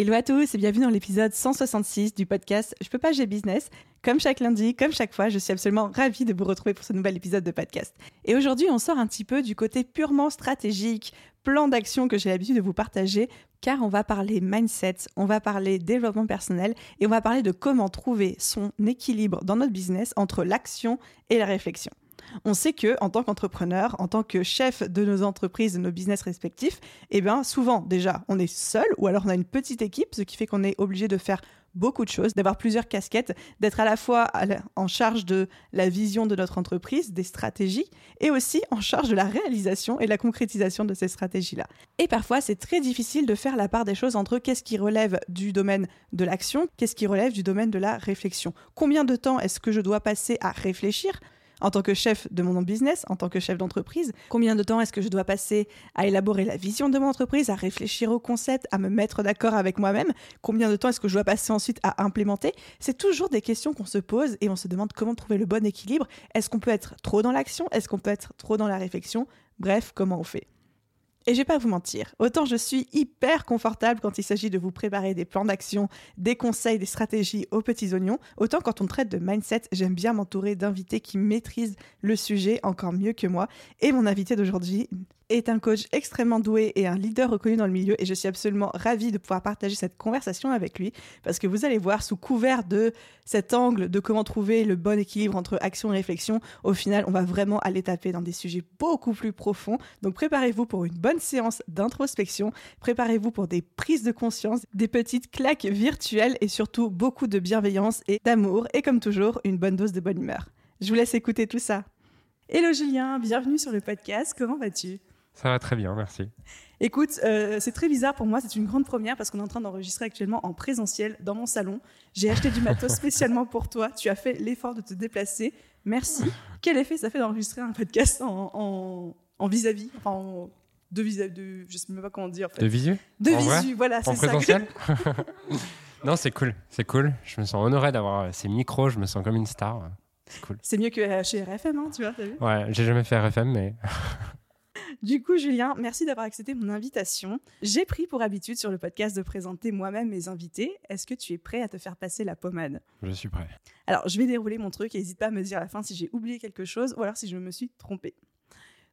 Hello à tous et bienvenue dans l'épisode 166 du podcast Je peux pas, j'ai business. Comme chaque lundi, comme chaque fois, je suis absolument ravie de vous retrouver pour ce nouvel épisode de podcast. Et aujourd'hui, on sort un petit peu du côté purement stratégique, plan d'action que j'ai l'habitude de vous partager, car on va parler mindset, on va parler développement personnel et on va parler de comment trouver son équilibre dans notre business entre l'action et la réflexion. On sait que en tant qu'entrepreneur, en tant que chef de nos entreprises, de nos business respectifs, eh bien souvent déjà on est seul ou alors on a une petite équipe, ce qui fait qu'on est obligé de faire beaucoup de choses, d'avoir plusieurs casquettes, d'être à la fois en charge de la vision de notre entreprise, des stratégies, et aussi en charge de la réalisation et la concrétisation de ces stratégies-là. Et parfois, c'est très difficile de faire la part des choses entre qu'est-ce qui relève du domaine de l'action, qu'est-ce qui relève du domaine de la réflexion. Combien de temps est-ce que je dois passer à réfléchir en tant que chef de mon business, en tant que chef d'entreprise Combien de temps est-ce que je dois passer à élaborer la vision de mon entreprise, à réfléchir au concept, à me mettre d'accord avec moi-même? Combien de temps est-ce que je dois passer ensuite à implémenter? C'est toujours des questions qu'on se pose et on se demande comment trouver le bon équilibre. Est-ce qu'on peut être trop dans l'action? Est-ce qu'on peut être trop dans la réflexion? Bref, comment on fait? Et je vais pas vous mentir, autant je suis hyper confortable quand il s'agit de vous préparer des plans d'action, des conseils, des stratégies aux petits oignons, autant quand on traite de mindset, j'aime bien m'entourer d'invités qui maîtrisent le sujet encore mieux que moi. Et mon invité d'aujourd'hui est un coach extrêmement doué et un leader reconnu dans le milieu et je suis absolument ravie de pouvoir partager cette conversation avec lui parce que vous allez voir sous couvert de cet angle de comment trouver le bon équilibre entre action et réflexion, au final on va vraiment aller taper dans des sujets beaucoup plus profonds. Donc préparez-vous pour une bonne séance d'introspection, préparez-vous pour des prises de conscience, des petites claques virtuelles et surtout beaucoup de bienveillance et d'amour et comme toujours une bonne dose de bonne humeur. Je vous laisse écouter tout ça. Hello Julien, bienvenue sur le podcast, comment vas-tu? Ça va très bien, merci. Écoute, euh, c'est très bizarre pour moi, c'est une grande première parce qu'on est en train d'enregistrer actuellement en présentiel dans mon salon. J'ai acheté du matos spécialement pour toi. Tu as fait l'effort de te déplacer. Merci. Quel effet ça fait d'enregistrer un podcast en vis-à-vis, enfin de vis-à-vis, de, je sais même pas comment dire. De visu De visu, voilà, c'est ça. En présentiel Non, c'est cool, c'est cool. Je me sens honoré d'avoir ces micros, je me sens comme une star. C'est cool. C'est mieux que chez RFM, hein, tu vois, vu? Ouais, j'ai jamais fait RFM, mais du coup, Julien, merci d'avoir accepté mon invitation. J'ai pris pour habitude sur le podcast de présenter moi-même mes invités. Est-ce que tu es prêt à te faire passer la pommade? Je suis prêt. Alors, je vais dérouler mon truc et n'hésite pas à me dire à la fin si j'ai oublié quelque chose ou alors si je me suis trompée.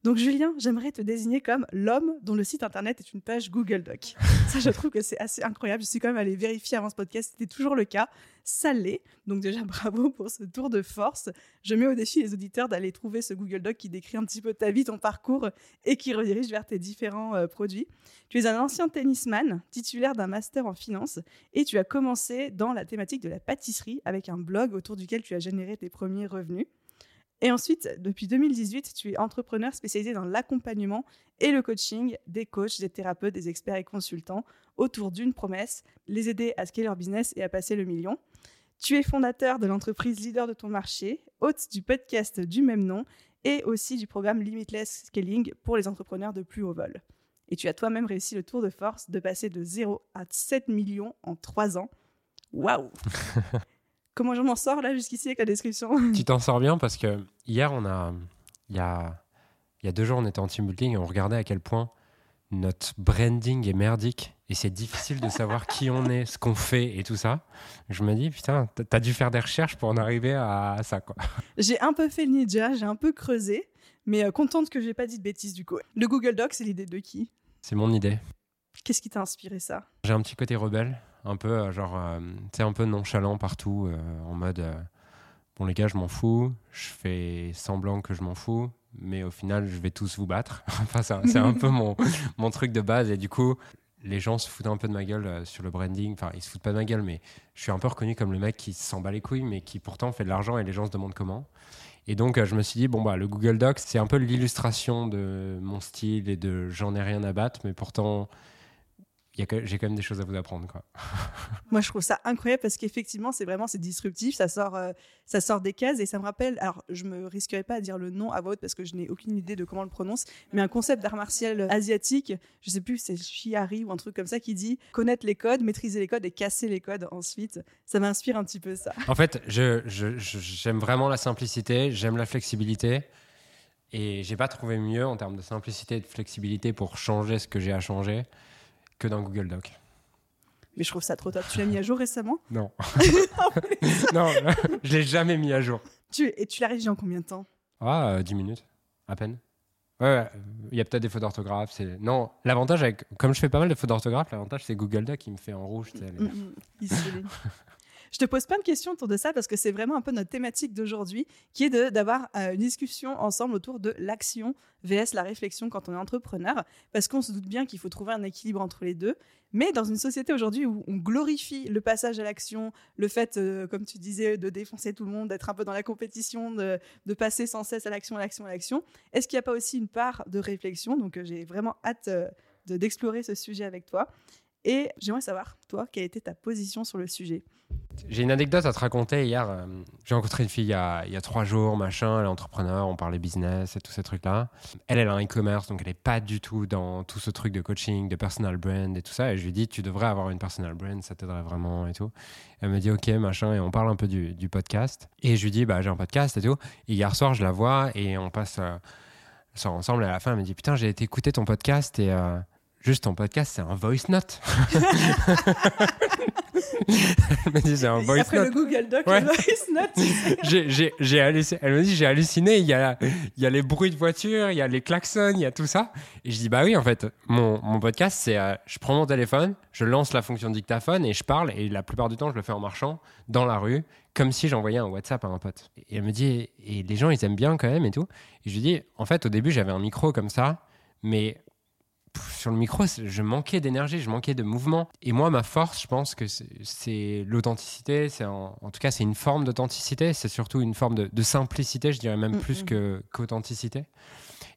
Donc Julien, j'aimerais te désigner comme l'homme dont le site internet est une page Google Doc. Ça, je trouve que c'est assez incroyable. Je suis quand même allée vérifier avant ce podcast, c'était toujours le cas. Ça l'est. Donc déjà, bravo pour ce tour de force. Je mets au défi les auditeurs d'aller trouver ce Google Doc qui décrit un petit peu ta vie, ton parcours et qui redirige vers tes différents euh, produits. Tu es un ancien tennisman, titulaire d'un master en finance et tu as commencé dans la thématique de la pâtisserie avec un blog autour duquel tu as généré tes premiers revenus. Et ensuite, depuis 2018, tu es entrepreneur spécialisé dans l'accompagnement et le coaching des coachs, des thérapeutes, des experts et consultants autour d'une promesse, les aider à scaler leur business et à passer le million. Tu es fondateur de l'entreprise leader de ton marché, hôte du podcast du même nom et aussi du programme Limitless Scaling pour les entrepreneurs de plus haut vol. Et tu as toi-même réussi le tour de force de passer de 0 à 7 millions en 3 ans. Waouh Comment je m'en sors là jusqu'ici avec la description? Tu t'en sors bien parce que hier, on a, il y a, il y a deux jours, on était en team building et on regardait à quel point notre branding est merdique et c'est difficile de savoir qui on est, ce qu'on fait et tout ça. Je me dis, putain, t'as dû faire des recherches pour en arriver à, ça, quoi. J'ai un peu fait le ninja, j'ai un peu creusé, mais euh, contente que j'ai pas dit de bêtises du coup. Le Google Doc, c'est l'idée de qui? C'est mon idée. Qu'est-ce qui t'a inspiré ça? J'ai un petit côté rebelle un peu euh, genre, euh, tu sais, un peu nonchalant partout, euh, en mode, bon les gars, je m'en fous, je fais semblant que je m'en fous, mais au final, je vais tous vous battre. enfin, c'est un peu mon, mon truc de base, et du coup, les gens se foutent un peu de ma gueule sur le branding. Enfin, ils se foutent pas de ma gueule, mais je suis un peu reconnu comme le mec qui s'en bat les couilles, mais qui pourtant fait de l'argent et les gens se demandent comment. Et donc, je me suis dit, bon, bah, le Google Docs, c'est un peu l'illustration de mon style et de j'en ai rien à battre, mais pourtant, j'ai quand même des choses à vous apprendre. Quoi. Moi, je trouve ça incroyable parce qu'effectivement, c'est vraiment c'est disruptif, ça sort, euh, ça sort des cases et ça me rappelle. Alors, je me risquerai pas à dire le nom à haute parce que je n'ai aucune idée de comment on le prononce, mais un concept d'art martial asiatique, je sais plus, c'est Shiari ou un truc comme ça qui dit connaître les codes, maîtriser les codes et casser les codes ensuite. Ça m'inspire un petit peu ça. En fait, j'aime je, j'aime vraiment la simplicité, j'aime la flexibilité. Et j'ai pas trouvé mieux en termes de simplicité et de flexibilité pour changer ce que j'ai à changer que dans Google Doc. Mais je trouve ça trop top. Tu l'as mis à jour récemment? Non. non, je l'ai jamais mis à jour. Tu, et tu l'as rédigé en combien de temps? Ah, 10 euh, minutes, à peine. Ouais, il y a peut-être des fautes d'orthographe. C'est... Non, l'avantage, avec... comme je fais pas mal de fautes d'orthographe, l'avantage, c'est Google Doc qui me fait en rouge. Mm, mm, je te pose plein de questions autour de ça parce que c'est vraiment un peu notre thématique d'aujourd'hui qui est de, d'avoir euh, une discussion ensemble autour de l'action vs la réflexion quand on est entrepreneur parce qu'on se doute bien qu'il faut trouver un équilibre entre les deux. Mais dans une société aujourd'hui où on glorifie le passage à l'action, le fait, euh, comme tu disais, de défoncer tout le monde, d'être un peu dans la compétition, de, passer sans cesse à l'action, à l'action, à l'action, est-ce qu'il n'y a pas aussi une part de réflexion? Donc euh, j'ai vraiment hâte d'explorer ce sujet avec toi. Et j'aimerais savoir, toi, quelle était ta position sur le sujet? J'ai une anecdote à te raconter. Hier, euh, j'ai rencontré une fille il y, a, il y, a, trois jours, machin. Elle est entrepreneur, on parlait business et tous ces trucs-là. Elle, elle a un e-commerce, donc elle n'est pas du tout dans tout ce truc de coaching, de personal brand et tout ça. Et je lui dis, tu devrais avoir une personal brand, ça t'aiderait vraiment et tout. Elle me dit, ok, machin. Et on parle un peu du, podcast. Et je lui dis, bah, j'ai un podcast et tout. Et hier soir, je la vois et on passe. Euh, ensemble et à la fin elle me dit putain j'ai été écouter ton podcast et euh, Juste ton podcast, c'est un voice note. elle me dit, c'est un voice Après note. le Google Doc, le voice note. j'ai, halluciné. Elle me dit, j'ai halluciné. Il y, a, il y a les bruits de voiture, il y a les klaxons, il y a tout ça. Et je dis, bah oui, en fait, mon, mon podcast, c'est euh, je prends mon téléphone, je lance la fonction dictaphone et je parle. Et la plupart du temps, je le fais en marchant dans la rue, comme si j'envoyais un WhatsApp à un pote. Et elle me dit, et les gens, ils aiment bien quand même et tout. Et je lui dis, en fait, au début, j'avais un micro comme ça, mais sur le micro, je manquais d'énergie, je manquais de mouvement. Et moi, ma force, je pense que c'est l'authenticité. C'est en, tout cas, c'est une forme d'authenticité. C'est surtout une forme de, simplicité, je dirais même mm, plus mm. qu'authenticité.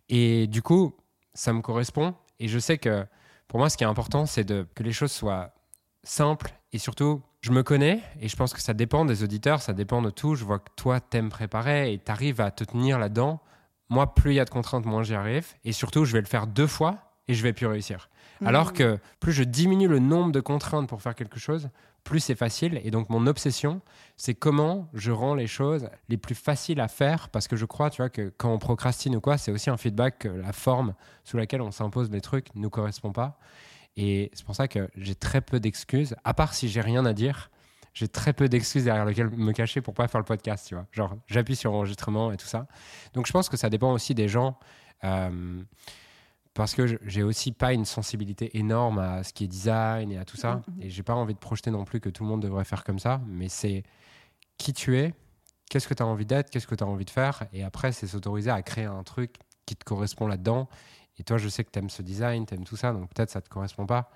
et du coup, ça me correspond. Et je sais que pour moi, ce qui est important, c'est que les choses soient simples et surtout, je me connais et je pense que ça dépend des auditeurs, ça dépend de tout. Je vois que toi, t'aimes préparer et t'arrives à te tenir là-dedans. Moi, plus il y a de contraintes, moins j'y arrive. Et surtout, je vais le faire deux fois et je vais plus réussir. Alors mmh. que plus je diminue le nombre de contraintes pour faire quelque chose, plus c'est facile. Et donc mon obsession, c'est comment je rends les choses les plus faciles à faire, parce que je crois, tu vois, que quand on procrastine ou quoi, c'est aussi un feedback que la forme sous laquelle on s'impose les trucs ne nous correspond pas. Et c'est pour ça que j'ai très peu d'excuses, à part si j'ai rien à dire. J'ai très peu d'excuses derrière lesquelles me cacher pour pas faire le podcast, tu vois. Genre, j'appuie sur enregistrement et tout ça. Donc, je pense que ça dépend aussi des gens. Euh, parce que j'ai aussi pas une sensibilité énorme à ce qui est design et à tout ça. Mm, mm. Et j'ai pas envie de projeter non plus que tout le monde devrait faire comme ça. Mais c'est qui tu es, qu'est-ce que tu as envie d'être, qu'est-ce que tu as envie de faire. Et après, c'est s'autoriser à créer un truc qui te correspond là-dedans. Et toi, je sais que tu aimes ce design, tu aimes tout ça. Donc peut-être ça te correspond pas.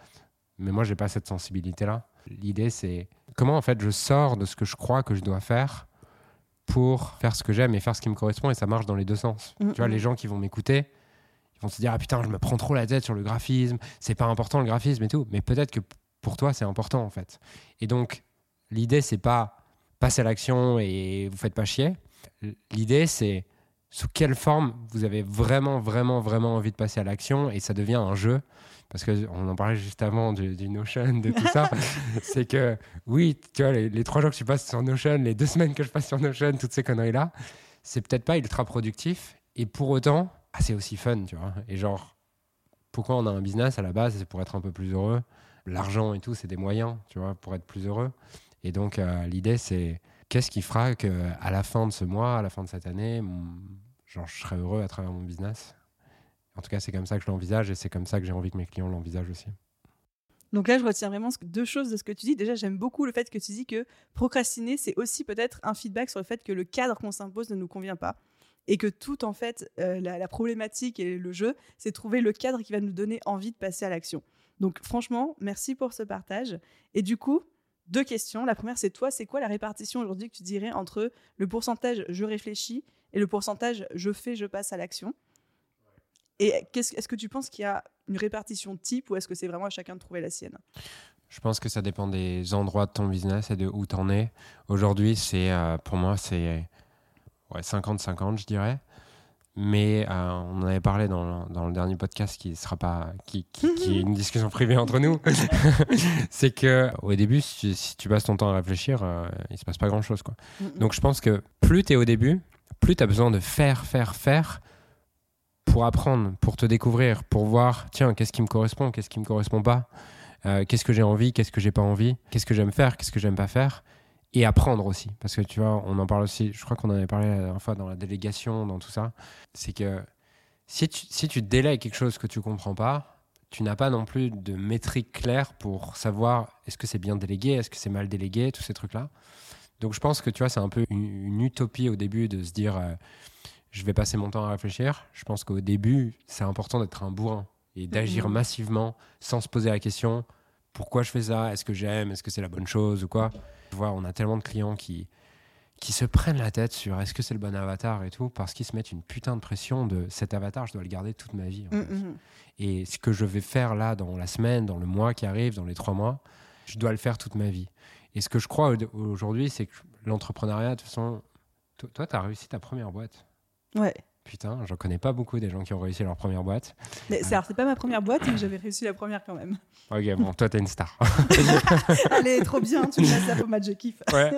Mais moi, j'ai pas cette sensibilité-là. L'idée, c'est comment en fait je sors de ce que je crois que je dois faire pour faire ce que j'aime et faire ce qui me correspond. Et ça marche dans les deux sens. Mm, tu vois, les gens qui vont m'écouter, vont se dire ah putain je me prends trop la tête sur le graphisme c'est pas important le graphisme et tout. Mais peut-être que pour toi c'est important en fait. Et donc l'idée c'est pas passer à l'action et vous faites pas chier. L'idée c'est sous quelle forme vous avez vraiment vraiment vraiment envie de passer à l'action et ça devient un jeu. Parce que on en parlait juste avant du, Notion de tout ça. C'est que oui tu vois les, les, trois jours que je passe sur Notion les deux semaines que je passe sur Notion toutes ces conneries là c'est peut-être pas ultra productif. Et pour autant c'est aussi fun, tu vois. Et genre, pourquoi on a un business à la base C'est pour être un peu plus heureux. L'argent et tout, c'est des moyens, tu vois, pour être plus heureux. Et donc, euh, l'idée, c'est qu'est-ce qui fera que à la fin de ce mois, à la fin de cette année, genre, je serai heureux à travers mon business. En tout cas, c'est comme ça que je l'envisage et c'est comme ça que j'ai envie que mes clients l'envisagent aussi. Donc là, je retiens vraiment deux choses de ce que tu dis. Déjà, j'aime beaucoup le fait que tu dis que procrastiner, c'est aussi peut-être un feedback sur le fait que le cadre qu'on s'impose ne nous convient pas et que tout en fait euh, la, problématique et le jeu c'est trouver le cadre qui va nous donner envie de passer à l'action. Donc franchement merci pour ce partage. Et du coup deux questions. La première c'est toi c'est quoi la répartition aujourd'hui que tu dirais entre le pourcentage je réfléchis et le pourcentage je fais je passe à l'action et est-ce que tu penses qu'il y a une répartition type ou est-ce que c'est vraiment à chacun de trouver la sienne? Je pense que ça dépend des endroits de ton business et de où tu en es. Aujourd'hui, c'est euh, pour moi, c'est ouais, 50-50, je dirais. Mais euh, on en avait parlé dans, dans, le dernier podcast qui sera pas qui, qui, est une discussion privée entre nous. c'est que au début, si, tu passes ton temps à réfléchir, euh, il se passe pas grand chose quoi. Donc je pense que plus tu es au début, plus tu as besoin de faire, faire, faire pour apprendre, pour te découvrir, pour voir tiens qu'est-ce qui me correspond, qu'est-ce qui me correspond pas, euh, qu'est-ce que j'ai envie, qu'est-ce que j'ai pas envie, qu'est-ce que j'aime faire, qu'est-ce que j'aime pas faire et apprendre aussi. Parce que tu vois, on en parle aussi, je crois qu'on en avait parlé la dernière fois dans la délégation, dans tout ça. C'est que si tu, si tu délègues quelque chose que tu comprends pas, tu n'as pas non plus de métrique claire pour savoir est-ce que c'est bien délégué, est-ce que c'est mal délégué, tous ces trucs-là. Donc je pense que tu vois, c'est un peu une, utopie au début de se dire euh, je vais passer mon temps à réfléchir. Je pense qu'au début, c'est important d'être un bourrin et d'agir mhm. massivement sans se poser la question pourquoi je fais ça, est-ce que j'aime, est-ce que c'est la bonne chose ou quoi? On a tellement de clients qui, qui se prennent la tête sur est-ce que c'est le bon avatar et tout, parce qu'ils se mettent une putain de pression de cet avatar, je dois le garder toute ma vie. Mm, mm. Et ce que je vais faire là dans la semaine, dans le mois qui arrive, dans les trois mois, je dois le faire toute ma vie. Et ce que je crois aujourd'hui, c'est que l'entrepreneuriat, de toute façon, toi, tu as réussi ta première boîte. Ouais. Putain, j'en connais pas beaucoup des gens qui ont réussi leur première boîte. Mais c'est, c'est pas ma première boîte, mais j'avais réussi la première quand même. Ok, bon, toi, t'es une star. Elle est trop bien, tu me laisses la pommade, je kiffe. ouais.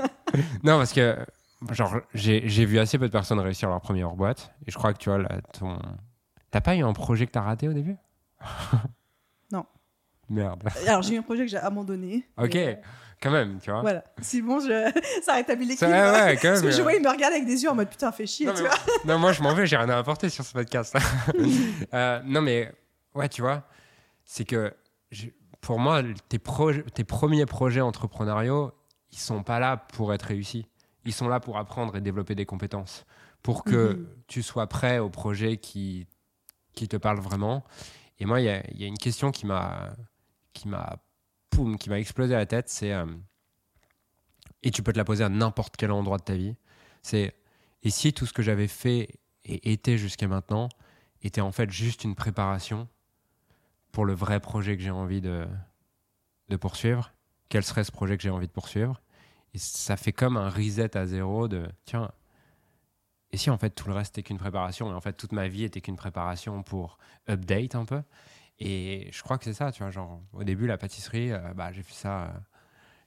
Non, parce que, genre, j'ai, vu assez peu de personnes réussir leur première boîte. Et je crois que, tu vois, là, ton... T'as pas eu un projet que t'as raté au début? Non. Merde. Alors, j'ai eu un projet que j'ai abandonné. Ok. Euh, quand même, tu vois. Voilà. Si bon, je... ça rétablit l'équilibre. Ouais, ouais, quand même. Parce que je vois, il me regarde avec des yeux en mode putain, fais chier, non, tu vois. non, moi, je m'en vais, j'ai rien à apporter sur ce podcast. euh, non, mais ouais, tu vois, c'est que pour moi, tes, tes premiers projets entrepreneuriaux, ils sont pas là pour être réussis. Ils sont là pour apprendre et développer des compétences. Pour que mhm. tu sois prêt au projet qui, qui te parle vraiment. Et moi, il y, y a, une question qui m'a qui m'a qui m'a explosé la tête, c'est euh, et tu peux te la poser à n'importe quel endroit de ta vie. C'est et si tout ce que j'avais fait et été jusqu'à maintenant était en fait juste une préparation pour le vrai projet que j'ai envie de, de poursuivre, quel serait ce projet que j'ai envie de poursuivre? Et ça fait comme un reset à zéro de tiens, et si en fait tout le reste était qu'une préparation et en fait toute ma vie était qu'une préparation pour update un peu? Et je crois que c'est ça, tu vois, genre au début la pâtisserie, euh, bah, j'ai fait ça, euh,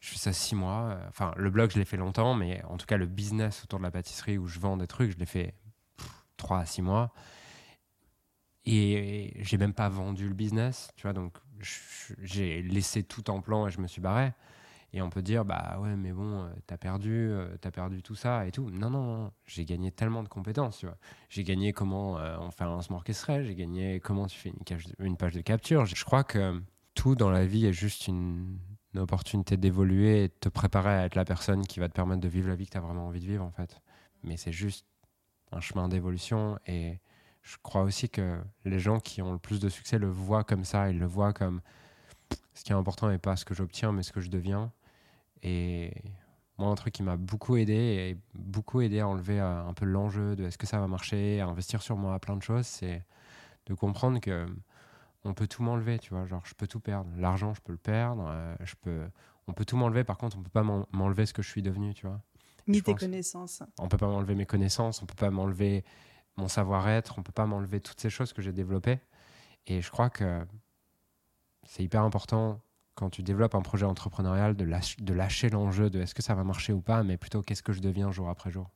je fais ça six mois. Euh, enfin, le blog je l'ai fait longtemps, mais en tout cas le business autour de la pâtisserie où je vends des trucs, je l'ai fait trois à six mois. Et j'ai même pas vendu le business, tu vois, donc j'ai laissé tout en plan et je me suis barré. Et on peut dire, bah ouais, mais bon, euh, t'as perdu, euh, t'as perdu tout ça et tout. Non, non, non, j'ai gagné tellement de compétences, tu vois. J'ai gagné comment euh, on fait un lancement orchestré, j'ai gagné comment tu fais une, page de capture. Je crois que tout dans la vie est juste une, une opportunité d'évoluer et de te préparer à être la personne qui va te permettre de vivre la vie que tu as vraiment envie de vivre, en fait. Mais c'est juste un chemin d'évolution et je crois aussi que les gens qui ont le plus de succès le voient comme ça, ils le voient comme ce qui est important n'est pas ce que j'obtiens, mais ce que je deviens. Et moi, un truc qui m'a beaucoup aidé et beaucoup aidé à enlever euh, un peu l'enjeu de est-ce que ça va marcher, à investir sur moi, à plein de choses, c'est de comprendre que on peut tout m'enlever, tu vois. Genre, je peux tout perdre. L'argent, je peux le perdre. Euh, je peux, on peut tout m'enlever. Par contre, on peut pas m'enlever ce que je suis devenu, tu vois. Ni tes connaissances. On peut pas m'enlever mes connaissances. On peut pas m'enlever mon savoir-être. On peut pas m'enlever toutes ces choses que j'ai développées. Et je crois que c'est hyper important quand tu développes un projet entrepreneurial de, de lâcher l'enjeu de est-ce que ça va marcher ou pas, mais plutôt qu'est-ce que je deviens jour après jour?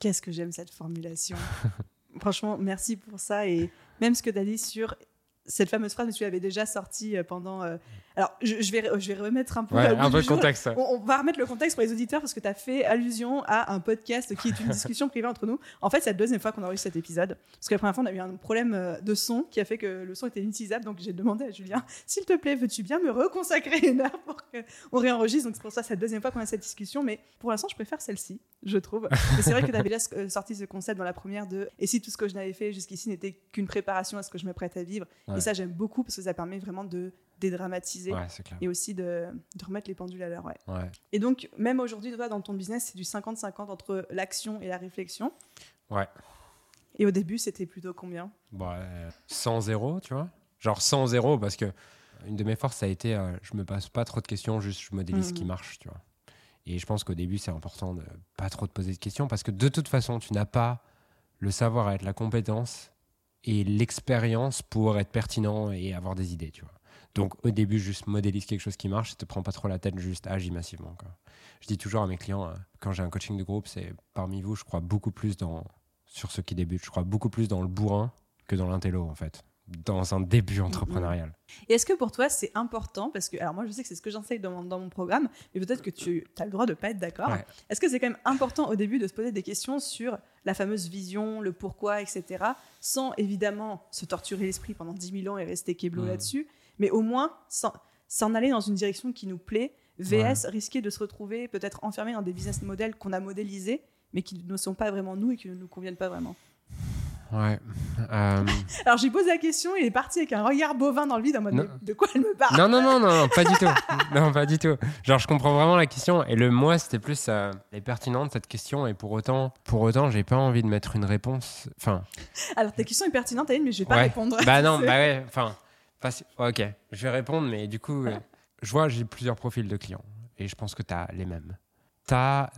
Qu'est-ce que j'aime cette formulation? Franchement, merci pour ça. Et même ce que tu as dit sur cette fameuse phrase, tu l'avais déjà sortie euh, pendant. Euh, alors, je, vais, je vais remettre un peu, un peu le contexte. On, va remettre le contexte pour les auditeurs parce que tu as fait allusion à un podcast qui est une discussion privée entre nous. En fait, c'est la deuxième fois qu'on a eu cet épisode. Parce que la première fois, on a eu un problème euh, de son qui a fait que le son était inutilisable. Donc, j'ai demandé à Julien s'il te plaît, veux-tu bien me reconsacrer une heure pour qu'on réenregistre? Donc, c'est pour ça, c'est la deuxième fois qu'on a cette discussion. Mais pour l'instant, je préfère celle-ci, je trouve. c'est vrai que tu avais déjà sorti ce concept dans la première de Et si tout ce que je n'avais fait jusqu'ici n'était qu'une préparation à ce que je me prête à vivre? Et ça, j'aime beaucoup parce que ça permet vraiment de dédramatiser et aussi de, remettre les pendules à l'heure. Ouais. Et donc, même aujourd'hui, dans ton business, c'est du 50-50 entre l'action et la réflexion. Ouais. Et au début, c'était plutôt combien? Bah, 100 0, tu vois. Genre 100 zéro parce que une de mes forces, ça a été euh, je me passe pas trop de questions, juste je modélise ce qui Mhm. marche, tu vois. Et je pense qu'au début, c'est important de pas trop te poser de questions parce que de toute façon, tu n'as pas le savoir être la compétence et l'expérience pour être pertinent et avoir des idées, tu vois. Donc au début, juste modélise quelque chose qui marche, te prends pas trop la tête, juste agis massivement. Quoi. Je dis toujours à mes clients, euh, quand j'ai un coaching de groupe, c'est parmi vous, je crois beaucoup plus dans, sur ceux qui débutent, je crois beaucoup plus dans le bourrin que dans l'intello, en fait, dans un début entrepreneurial. Et est-ce que pour toi, c'est important Parce que, alors moi, je sais que c'est ce que j'enseigne dans, mon- dans mon programme, mais peut-être que tu as le droit de pas être d'accord. Ouais. Est-ce que c'est quand même important au début de se poser des questions sur la fameuse vision, le pourquoi, etc., sans évidemment se torturer l'esprit pendant 10 000 ans et rester kéblo là-dessus, mais au moins s'en s'en aller dans une direction qui nous plaît, VS risquer de se retrouver peut-être enfermé dans des business models qu'on a modélisés, mais qui ne sont pas vraiment nous et qui ne nous conviennent pas vraiment. Ouais. Euh, Alors j'ai posé la question, il est parti avec un regard bovin dans le vide en mode Non. de quoi elle me parle? Non, non, non, non, pas du tout. Non, pas du tout. Genre, je comprends vraiment la question. Et le moi, c'était plus. euh, elle est pertinente, cette question. Et pour autant, pour autant j'ai pas envie de mettre une réponse. Enfin, Alors ta question est pertinente, Aline, mais je vais pas Ouais. répondre. bah non, bah ouais. Enfin, ok, je vais répondre, mais du coup, euh, je vois, j'ai plusieurs profils de clients. Et je pense que tu as les mêmes. Tu as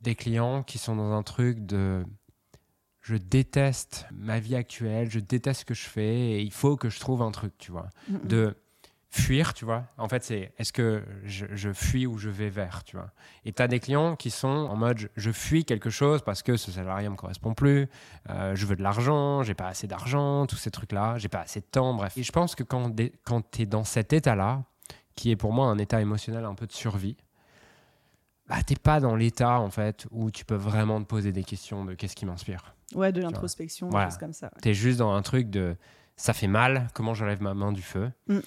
des clients qui sont dans un truc de. Je déteste ma vie actuelle, je déteste ce que je fais, et il faut que je trouve un truc, tu vois Mm, mm. de fuir, tu vois. En fait, c'est est-ce que je, je fuis ou je vais vers, tu vois. Et tu as des clients qui sont en mode je, je fuis quelque chose parce que ce salarié me correspond plus, euh, je veux de l'argent, j'ai pas assez d'argent, tous ces trucs-là, j'ai pas assez de temps, bref. Et je pense que quand, quand tu es dans cet état-là, qui est pour moi un état émotionnel un peu de survie, bah, t'es pas dans l'état en fait où tu peux vraiment te poser des questions de qu'est-ce qui m'inspire. Ouais, de l'introspection, des choses comme ça. ouais. Tu es juste dans un truc de ça fait mal, comment j'enlève ma main du feu? Mm, mm.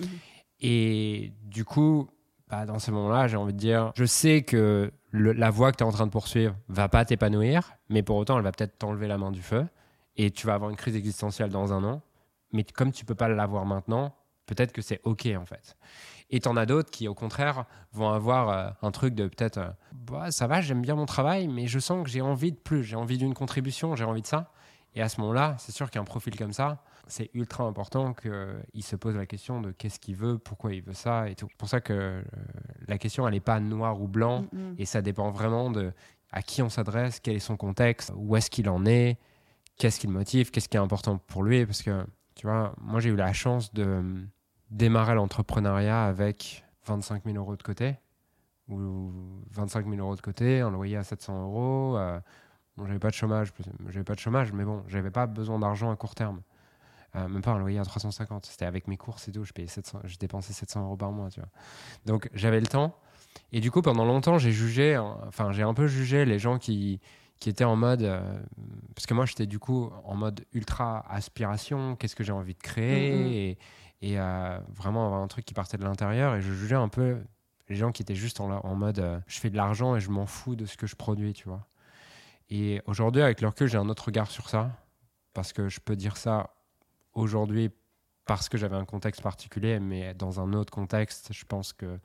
et du coup, bah, dans ce moment-là, j'ai envie de dire, je sais que le- la voie que tu es en train de poursuivre va pas t'épanouir, mais pour autant, elle va peut-être t'enlever la main du feu. Et tu vas avoir une crise existentielle dans un an. Mais comme tu peux pas l'avoir maintenant, peut-être que c'est OK en fait. Et t'en as d'autres qui, au contraire, vont avoir euh, un truc de peut-être, euh, Bah, ça va, j'aime bien mon travail, mais je sens que j'ai envie de plus, j'ai envie d'une contribution, j'ai envie de ça. Et à ce moment-là, c'est sûr qu'un profil comme ça, c'est ultra important qu'il se pose la question de qu'est-ce qu'il veut, pourquoi il veut ça et tout. C'est pour ça que euh, la question, elle n'est pas noir ou blanc, Mm, mm. et ça dépend vraiment de à qui on s'adresse, quel est son contexte, où est-ce qu'il en est, qu'est-ce qui le motive, qu'est-ce qui est important pour lui. Parce que, tu vois, moi j'ai eu la chance de démarrer l'entrepreneuriat avec 25 000 euros de côté, ou 25 000 euros de côté, un loyer à 700 euros. euh, bon, j'avais pas de chômage, j'avais pas de chômage, mais bon, j'avais pas besoin d'argent à court terme. Euh, même pas un loyer à 350. C'était avec mes courses et tout. Je, payais 700, je dépensais 700 euros par mois, tu vois. Donc j'avais le temps. Et du coup, pendant longtemps, j'ai jugé, hein, enfin, j'ai un peu jugé les gens qui, qui étaient en mode. euh, parce que moi, j'étais du coup en mode ultra aspiration. Qu'est-ce que j'ai envie de créer Mhm. Et, et, euh, vraiment avoir un truc qui partait de l'intérieur. Et je jugeais un peu les gens qui étaient juste en, en mode euh, je fais de l'argent et je m'en fous de ce que je produis, tu vois. Et aujourd'hui, avec le recul, j'ai un autre regard sur ça. Parce que je peux dire ça aujourd'hui parce que j'avais un contexte particulier, mais dans un autre contexte, je pense que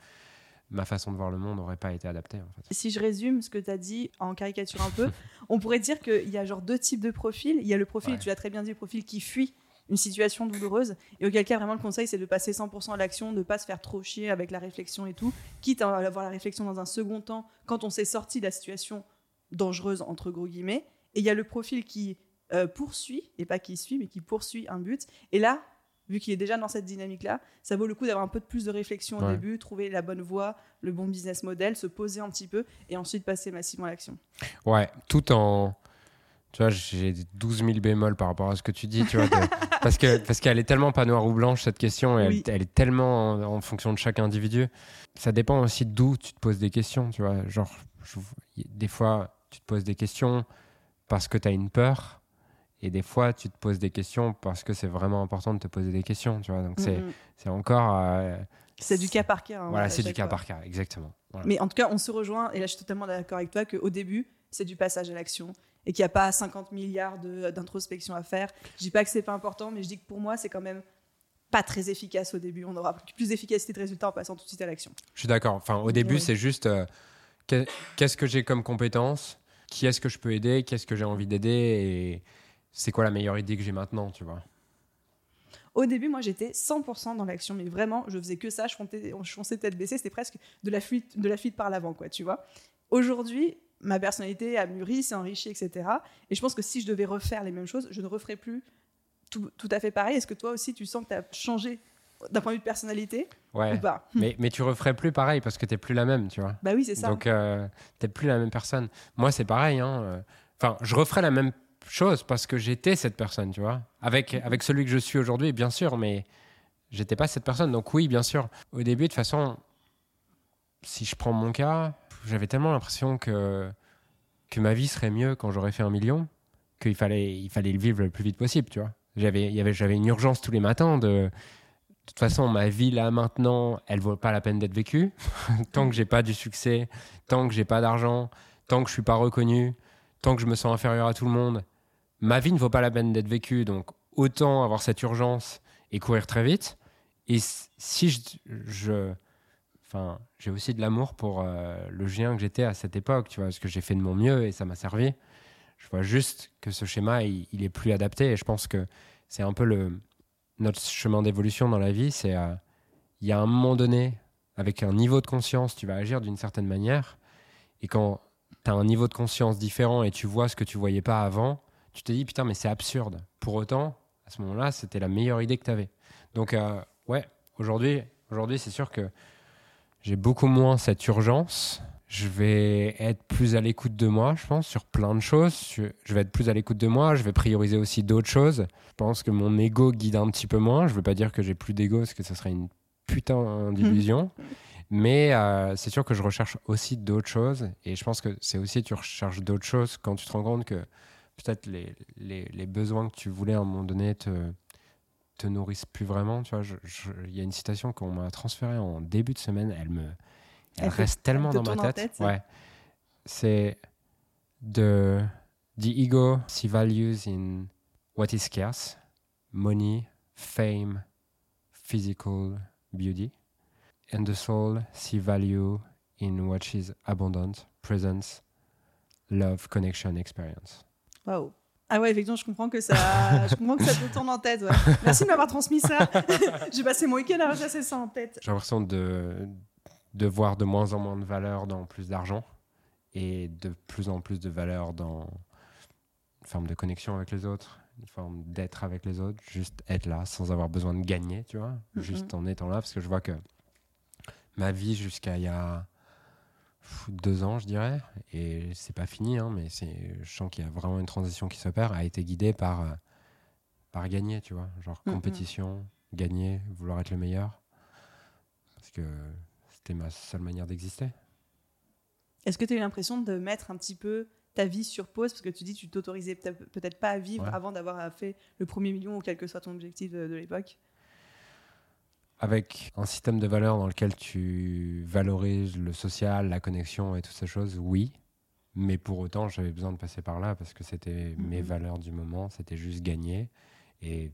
ma façon de voir le monde n'aurait pas été adaptée. En fait. Si je résume ce que tu as dit en caricature un peu, on pourrait dire qu'il y a genre deux types de profils. Il y a le profil, Ouais. tu l'as très bien dit, le profil qui fuit une situation douloureuse. Et auquel cas, vraiment, le conseil, c'est de passer 100% à l'action, de ne pas se faire trop chier avec la réflexion et tout. Quitte à avoir la réflexion dans un second temps, quand on s'est sorti de la situation dangereuse, entre gros guillemets. Et il y a le profil qui euh, poursuit, et pas qui suit, mais qui poursuit un but. Et là, vu qu'il est déjà dans cette dynamique-là, ça vaut le coup d'avoir un peu de plus de réflexion au Ouais. début, trouver la bonne voie, le bon business model, se poser un petit peu, et ensuite passer massivement à l'action. Ouais, tout en. Tu vois, j'ai 12 000 bémols par rapport à ce que tu dis, tu vois, de- parce que parce qu'elle est tellement pas noire ou blanche cette question, et elle- Oui. elle, est tellement en, en fonction de chaque individu. Ça dépend aussi d'où tu te poses des questions, tu vois. Genre, je- des fois, tu te poses des questions parce que tu as une peur, et des fois, tu te poses des questions parce que c'est vraiment important de te poser des questions, tu vois. Donc, c'est Mhm. c'est encore. euh, C'est du cas par cas. hein, voilà, c'est du cas fois. par cas, exactement. Voilà. Mais en tout cas, on se rejoint, et là je suis totalement d'accord avec toi, qu'au début, c'est du passage à l'action, et qu'il n'y a pas 50 milliards d'introspection à faire. Je dis pas que c'est pas important, mais je dis que pour moi, c'est quand même pas très efficace au début. On aura plus d'efficacité de résultat en passant tout de suite à l'action. Je suis d'accord. Enfin, au début, Ouais. c'est juste euh, que- qu'est-ce que j'ai comme compétence, qui est-ce que je peux aider, qu'est-ce que j'ai envie d'aider? Et c'est quoi la meilleure idée que j'ai maintenant, tu vois? Au début, moi, j'étais 100% dans l'action, mais vraiment, je faisais que ça, je fonçais, je fonçais tête baissée, c'était presque de la fuite, de la fuite par l'avant, quoi, tu vois. Aujourd'hui, ma personnalité a mûri, s'est enrichie, etc. Et je pense que si je devais refaire les mêmes choses, je ne referais plus tout, tout à fait pareil. Est-ce que toi aussi, tu sens que tu as changé d'un point de vue de personnalité Ouais. ou pas? Mais, mais tu referais plus pareil parce que t'es plus la même, tu vois. Bah oui, c'est ça. Donc, euh, t'es plus la même personne. Moi, c'est pareil. hein, euh. Enfin, je referais la même chose parce que j'étais cette personne, tu vois. Avec, avec celui que je suis aujourd'hui, bien sûr, mais j'étais pas cette personne. Donc, oui, bien sûr. Au début, de toute façon, si je prends mon cas, j'avais tellement l'impression que, que ma vie serait mieux quand j'aurais fait un million qu'il fallait, il fallait le vivre le plus vite possible, tu vois. J'avais, une urgence tous les matins de. De toute façon, ma vie là maintenant, elle vaut pas la peine d'être vécue. tant que j'ai pas du succès, tant que j'ai pas d'argent, tant que je suis pas reconnu, tant que je me sens inférieur à tout le monde, ma vie ne vaut pas la peine d'être vécue. Donc autant avoir cette urgence et courir très vite. Et si je- enfin, j'ai aussi de l'amour pour euh, le géant que j'étais à cette époque, tu vois, parce que j'ai fait de mon mieux et ça m'a servi. Je vois juste que ce schéma, il, est plus adapté et je pense que c'est un peu notre chemin d'évolution dans la vie. C'est euh, il y a un moment donné, avec un niveau de conscience, tu vas agir d'une certaine manière. Et quand tu as un niveau de conscience différent et tu vois ce que tu voyais pas avant, tu te dis putain, mais c'est absurde. Pour autant, à ce moment-là, c'était la meilleure idée que tu avais. Donc, euh, ouais, aujourd'hui, aujourd'hui c'est sûr que j'ai beaucoup moins cette urgence. Je vais être plus à l'écoute de moi, je pense, sur plein de choses. Je vais être plus à l'écoute de moi. Je vais prioriser aussi d'autres choses. Je pense que mon ego guide un petit peu moins. Je veux pas dire que j'ai plus d'ego, parce que ce serait une putain d'illusion. Mais euh, c'est sûr que je recherche aussi d'autres choses. Et je pense que c'est aussi, tu recherches d'autres choses quand tu te rends compte que peut-être les, les, les besoins que tu voulais à un moment donné te, te nourrissent plus vraiment. Tu vois, il y a une citation qu'on m'a transférée en début de semaine. Elle me, elle, Elle fait- reste tellement te dans ma tête. tête, ouais. C'est de the ego see values in what is scarce, money, fame, physical beauty, and the soul see value in what is abundant, presence, love, connection, experience. Waouh. Ah ouais, effectivement, je comprends que ça, je comprends que ça te tourne en tête. ouais. Merci de m'avoir transmis ça. J'ai passé mon week-end à rechasser ça en tête. J'ai l'impression de, de voir de moins en moins de valeur dans plus d'argent et de plus en plus de valeur dans une forme de connexion avec les autres, une forme d'être avec les autres, juste être là sans avoir besoin de gagner, tu vois, juste en étant là, parce que je vois que ma vie jusqu'à il y a deux ans, je dirais, et c'est pas fini, hein, mais je sens qu'il y a vraiment une transition qui s'opère, a été guidée par, euh, par gagner, tu vois, genre Mhm. compétition, gagner, vouloir être le meilleur, parce que c'était ma seule manière d'exister. Est-ce que tu as eu l'impression de mettre un petit peu ta vie sur pause? Parce que tu dis que tu t'autorisais peut-être peut-être pas à vivre Ouais. avant d'avoir fait le premier million ou quel que soit ton objectif de, de l'époque Avec un système de valeurs dans lequel tu valorises le social, la connexion et toutes ces choses, oui. Mais pour autant, j'avais besoin de passer par là parce que c'était mes Mhm. valeurs du moment, c'était juste gagner. Et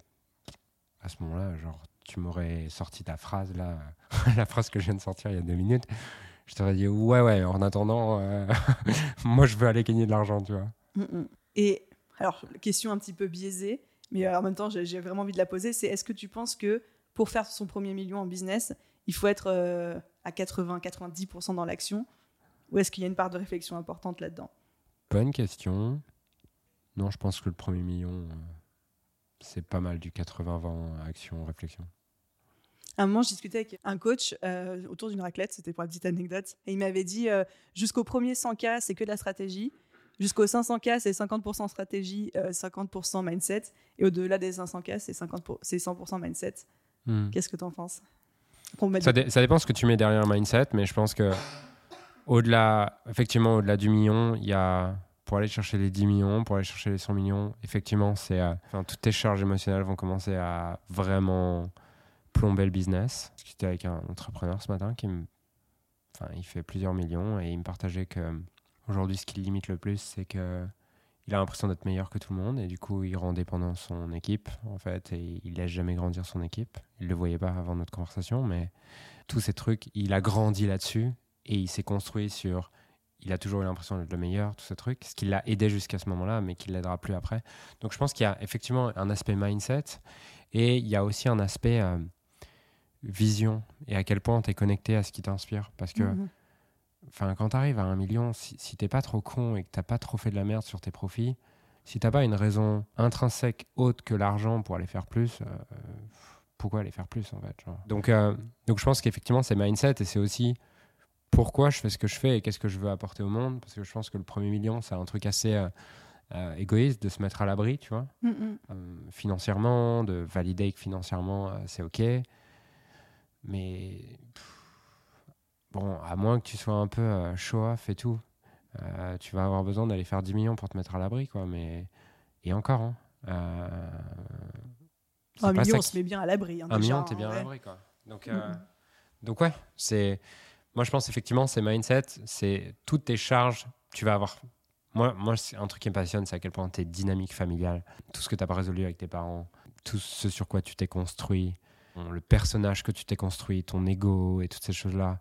à ce moment-là, genre, tu m'aurais sorti ta phrase là, la phrase que je viens de sortir il y a deux minutes. Je t'aurais dit ouais, ouais, en attendant, euh, moi je veux aller gagner de l'argent, tu vois. Mm, Et alors, question un petit peu biaisée, mais euh, en même temps, j'ai j'ai vraiment envie de la poser c'est est-ce que tu penses que pour faire son premier million en business, il faut être euh, à 80-90% dans l'action Ou est-ce qu'il y a une part de réflexion importante là-dedans? Bonne question. Non, je pense que le premier million, euh, c'est pas mal du 80-20 action, réflexion. À un moment, je discutais avec un coach euh, autour d'une raclette, c'était pour la petite anecdote, et il m'avait dit euh, jusqu'au premier 100K, c'est que de la stratégie. Jusqu'au 500K, c'est 50% stratégie, euh, 50% mindset. Et au-delà des 500K, c'est 50 pour- c'est 100% mindset. Hmm. Qu'est-ce que tu en penses Ça, dé- ça dépend ce que tu mets derrière mindset, mais je pense que au-delà, effectivement, au-delà du million, il y a pour aller chercher les 10 millions, pour aller chercher les 100 millions, effectivement, c'est, euh, enfin, toutes tes charges émotionnelles vont commencer à vraiment plomber le business. Je discutais avec un entrepreneur ce matin qui me, enfin, il fait plusieurs millions et il me partageait que aujourd'hui, ce qui limite le plus, c'est que il a l'impression d'être meilleur que tout le monde et du coup, il rend dépendant son équipe en fait et il laisse jamais grandir son équipe. Il le voyait pas avant notre conversation, mais tous ces trucs, il a grandi là-dessus et il s'est construit sur il a toujours eu l'impression d'être le meilleur, tout ce truc, ce qui l'a aidé jusqu'à ce moment-là, mais qui l'aidera plus après. Donc je pense qu'il y a effectivement un aspect mindset et il y a aussi un aspect euh, vision et à quel point tu es connecté à ce qui t'inspire. Parce que Mhm. Enfin, quand tu arrives à un million, si, si t'es pas trop con et que t'as pas trop fait de la merde sur tes profits, si t'as pas une raison intrinsèque autre que l'argent pour aller faire plus, euh, pourquoi aller faire plus en fait genre? donc, euh, donc je pense qu'effectivement c'est mindset et c'est aussi pourquoi je fais ce que je fais et qu'est-ce que je veux apporter au monde parce que je pense que le premier million c'est un truc assez euh, euh, égoïste de se mettre à l'abri, tu vois, financièrement, de valider que financièrement c'est ok, mais pff, bon, à moins que tu sois un peu euh, show-off et tout, euh, tu vas avoir besoin d'aller faire 10 millions pour te mettre à l'abri, quoi, mais et encore, hein, euh, Un million, on se qui- met bien à l'abri. hein, un million, t'es bien hein, à l'abri, quoi. Donc, euh, Mhm. donc ouais, c'est. Moi, je pense effectivement, c'est mindset, c'est toutes tes charges. Tu vas avoir. Moi, moi c'est un truc qui me passionne, c'est à quel point tu es dynamique familiale. Tout ce que tu n'as pas résolu avec tes parents, tout ce sur quoi tu t'es construit, le personnage que tu t'es construit, ton ego et toutes ces choses-là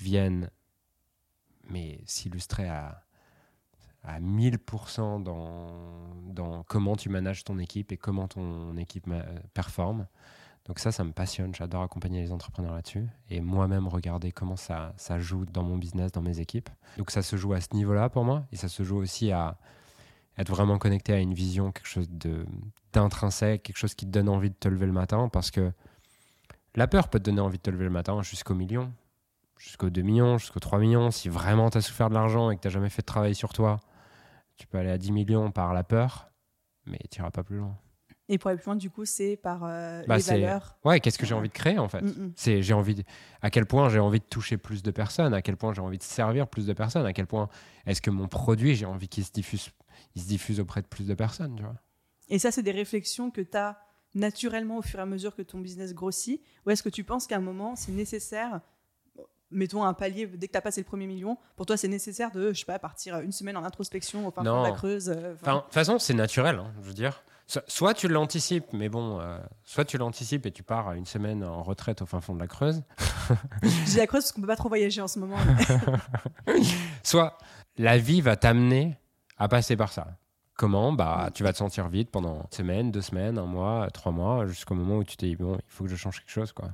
viennent, mais s'illustrer à, à 1000% dans, dans comment tu manages ton équipe et comment ton équipe performe. Donc ça, ça me passionne. J'adore accompagner les entrepreneurs là-dessus et moi-même regarder comment ça, ça joue dans mon business, dans mes équipes. Donc ça se joue à ce niveau-là pour moi et ça se joue aussi à être vraiment connecté à une vision, quelque chose d'intrinsèque, quelque chose qui te donne envie de te lever le matin parce que la peur peut te donner envie de te lever le matin jusqu'au million, jusqu'au 2 millions, jusqu'au 3 millions. Si vraiment tu as souffert de l'argent et que tu n'as jamais fait de travail sur toi, tu peux aller à 10 millions par la peur, mais tu n'iras pas plus loin. Et pour aller plus loin, du coup, c'est par euh, Bah, les valeurs. Ouais, qu'est-ce que j'ai envie de créer en fait? Mhm. C'est j'ai envie de- à quel point j'ai envie de toucher plus de personnes, à quel point j'ai envie de servir plus de personnes, à quel point est-ce que mon produit j'ai envie qu'il se diffuse il se diffuse auprès de plus de personnes, tu vois? Et ça, c'est des réflexions que tu as naturellement au fur et à mesure que ton business grossit Ou est-ce que tu penses qu'à un moment, c'est nécessaire, mettons un palier, dès que tu as passé le premier million, pour toi, c'est nécessaire de, je sais pas, partir une semaine en introspection au fin fond de la. Creuse euh, Enfin, de toute façon, c'est naturel, hein, je veux dire. So- Soit tu l'anticipes, mais bon, euh, soit tu l'anticipes et tu pars une semaine en retraite au fin fond de la Creuse, dis la Creuse parce qu'on peut pas trop voyager en ce moment. soit la vie va t'amener à passer par ça. Comment? Bah, tu vas te sentir vide pendant une semaine, deux semaines, un mois, trois mois, jusqu'au moment où tu t'es dit bon, il faut que je change quelque chose, quoi.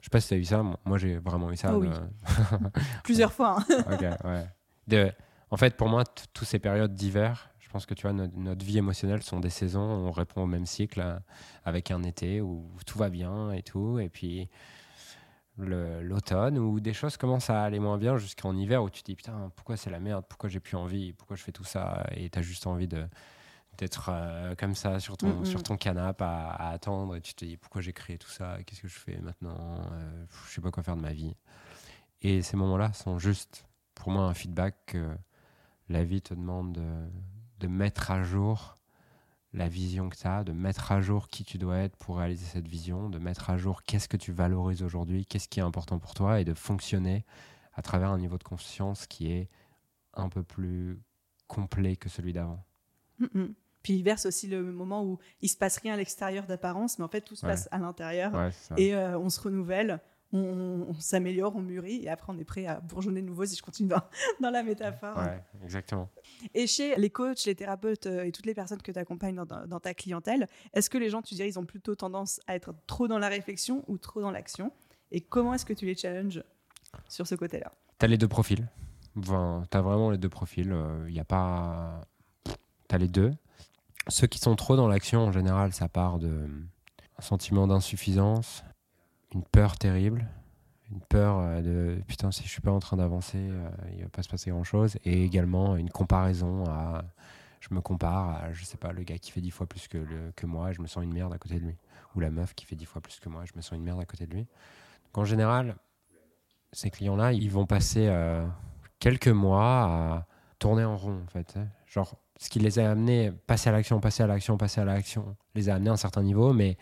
Je sais pas si t'as eu ça. moi- j'ai vraiment eu ça. Oh oui. Plusieurs fois. hein. Ok, ouais. De- en fait, pour moi, toutes ces périodes d'hiver, je pense que tu vois, notre, notre vie émotionnelle sont des saisons. On répond au même cycle euh, avec un été où tout va bien et tout. Et puis l'automne où des choses commencent à aller moins bien jusqu'en hiver où tu te dis putain, pourquoi c'est la merde? Pourquoi j'ai plus envie? Pourquoi je fais tout ça? Et tu as juste envie de d'être euh, comme ça sur ton, Mm, mm. sur ton canapé à, à attendre et tu te dis pourquoi j'ai créé tout ça? Qu'est-ce que je fais maintenant? Euh, Je sais pas quoi faire de ma vie. Et ces moments-là sont juste pour moi un feedback que la vie te demande de, de mettre à jour la vision que tu as, de mettre à jour qui tu dois être pour réaliser cette vision, de mettre à jour qu'est-ce que tu valorises aujourd'hui, qu'est-ce qui est important pour toi et de fonctionner à travers un niveau de conscience qui est un peu plus complet que celui d'avant. Mhm. Puis l'hiver, c'est aussi le moment où il se passe rien à l'extérieur d'apparence, mais en fait, tout se Ouais. passe à l'intérieur. Ouais. Et euh, on se renouvelle, on, on s'améliore, on mûrit, et après, on est prêt à bourgeonner de nouveau si je continue dans, dans la métaphore. Ouais, exactement. Et chez les coachs, les thérapeutes euh, et toutes les personnes que tu accompagnes dans, dans- dans ta clientèle, est-ce que les gens, tu dirais, ils ont plutôt tendance à être trop dans la réflexion ou trop dans l'action? Et comment est-ce que tu les challenges sur ce côté-là? Tu as les deux profils. Enfin, tu as vraiment les deux profils. Il y a pas. Tu as les deux. Ceux qui sont trop dans l'action, en général, ça part de sentiment d'insuffisance, une peur terrible, une peur euh, de putain, si je suis pas en train d'avancer, euh, il va pas se passer grand chose. Et également une comparaison à. Je me compare à, je sais pas, le gars qui fait dix fois plus que, le- que moi je me sens une merde à côté de lui. Ou la meuf qui fait dix fois plus que moi je me sens une merde à côté de lui. Donc en général, ces clients-là, ils vont passer euh, quelques mois à tourner en rond, en fait. hein. Genre, ce qui les a amenés, passer à l'action, passer à l'action, passer à l'action, les a amenés à un certain niveau, mais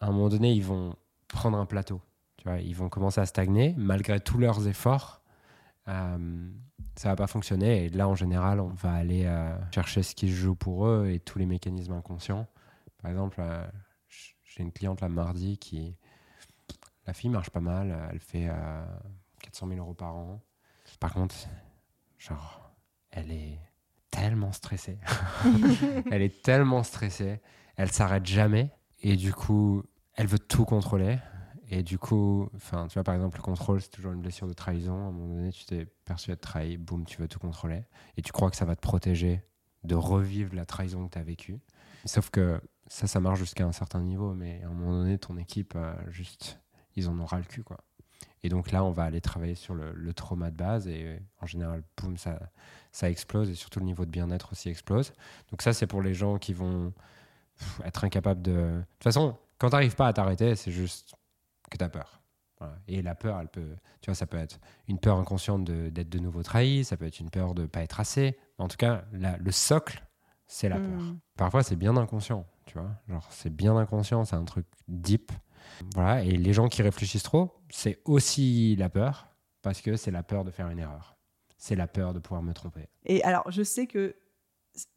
à un moment donné, ils vont prendre un plateau. Tu vois, ils vont commencer à stagner, malgré tous leurs efforts. euh, ça va pas fonctionner. Et là, en général, on va aller euh, chercher ce qui se joue pour eux et tous les mécanismes inconscients. Par exemple, euh, j'ai une cliente là mardi qui, la fille marche pas mal. Elle fait euh, 400 000 euros par an. Par contre, genre, elle est tellement stressée. elle est tellement stressée. Elle s'arrête jamais. Et du coup, elle veut tout contrôler. Et du coup, enfin, tu vois, par exemple, le contrôle, c'est toujours une blessure de trahison. À un moment donné, tu t'es perçu être trahi, boum, tu veux tout contrôler. Et tu crois que ça va te protéger de revivre la trahison que tu as vécue. Sauf que ça, ça marche jusqu'à un certain niveau, mais à un moment donné, ton équipe, euh, juste, ils en ont ras le cul, quoi. Et donc là, on va aller travailler sur le, trauma de base et en général, boum, ça, ça explose et surtout le niveau de bien-être aussi explose. Donc ça, c'est pour les gens qui vont être incapables de... De toute façon, quand tu n'arrives pas à t'arrêter, c'est juste que tu as peur. Et la peur, elle peut, tu vois, ça peut être une peur inconsciente d'être de, nouveau trahi, ça peut être une peur de ne pas être assez. En tout cas, le socle, c'est la peur. Hmm. Parfois, c'est bien inconscient, tu vois. Genre, c'est bien inconscient, c'est un truc deep. Voilà. Et les gens qui réfléchissent trop, c'est aussi la peur, parce que c'est la peur de faire une erreur. C'est la peur de pouvoir me tromper. Et alors, je sais que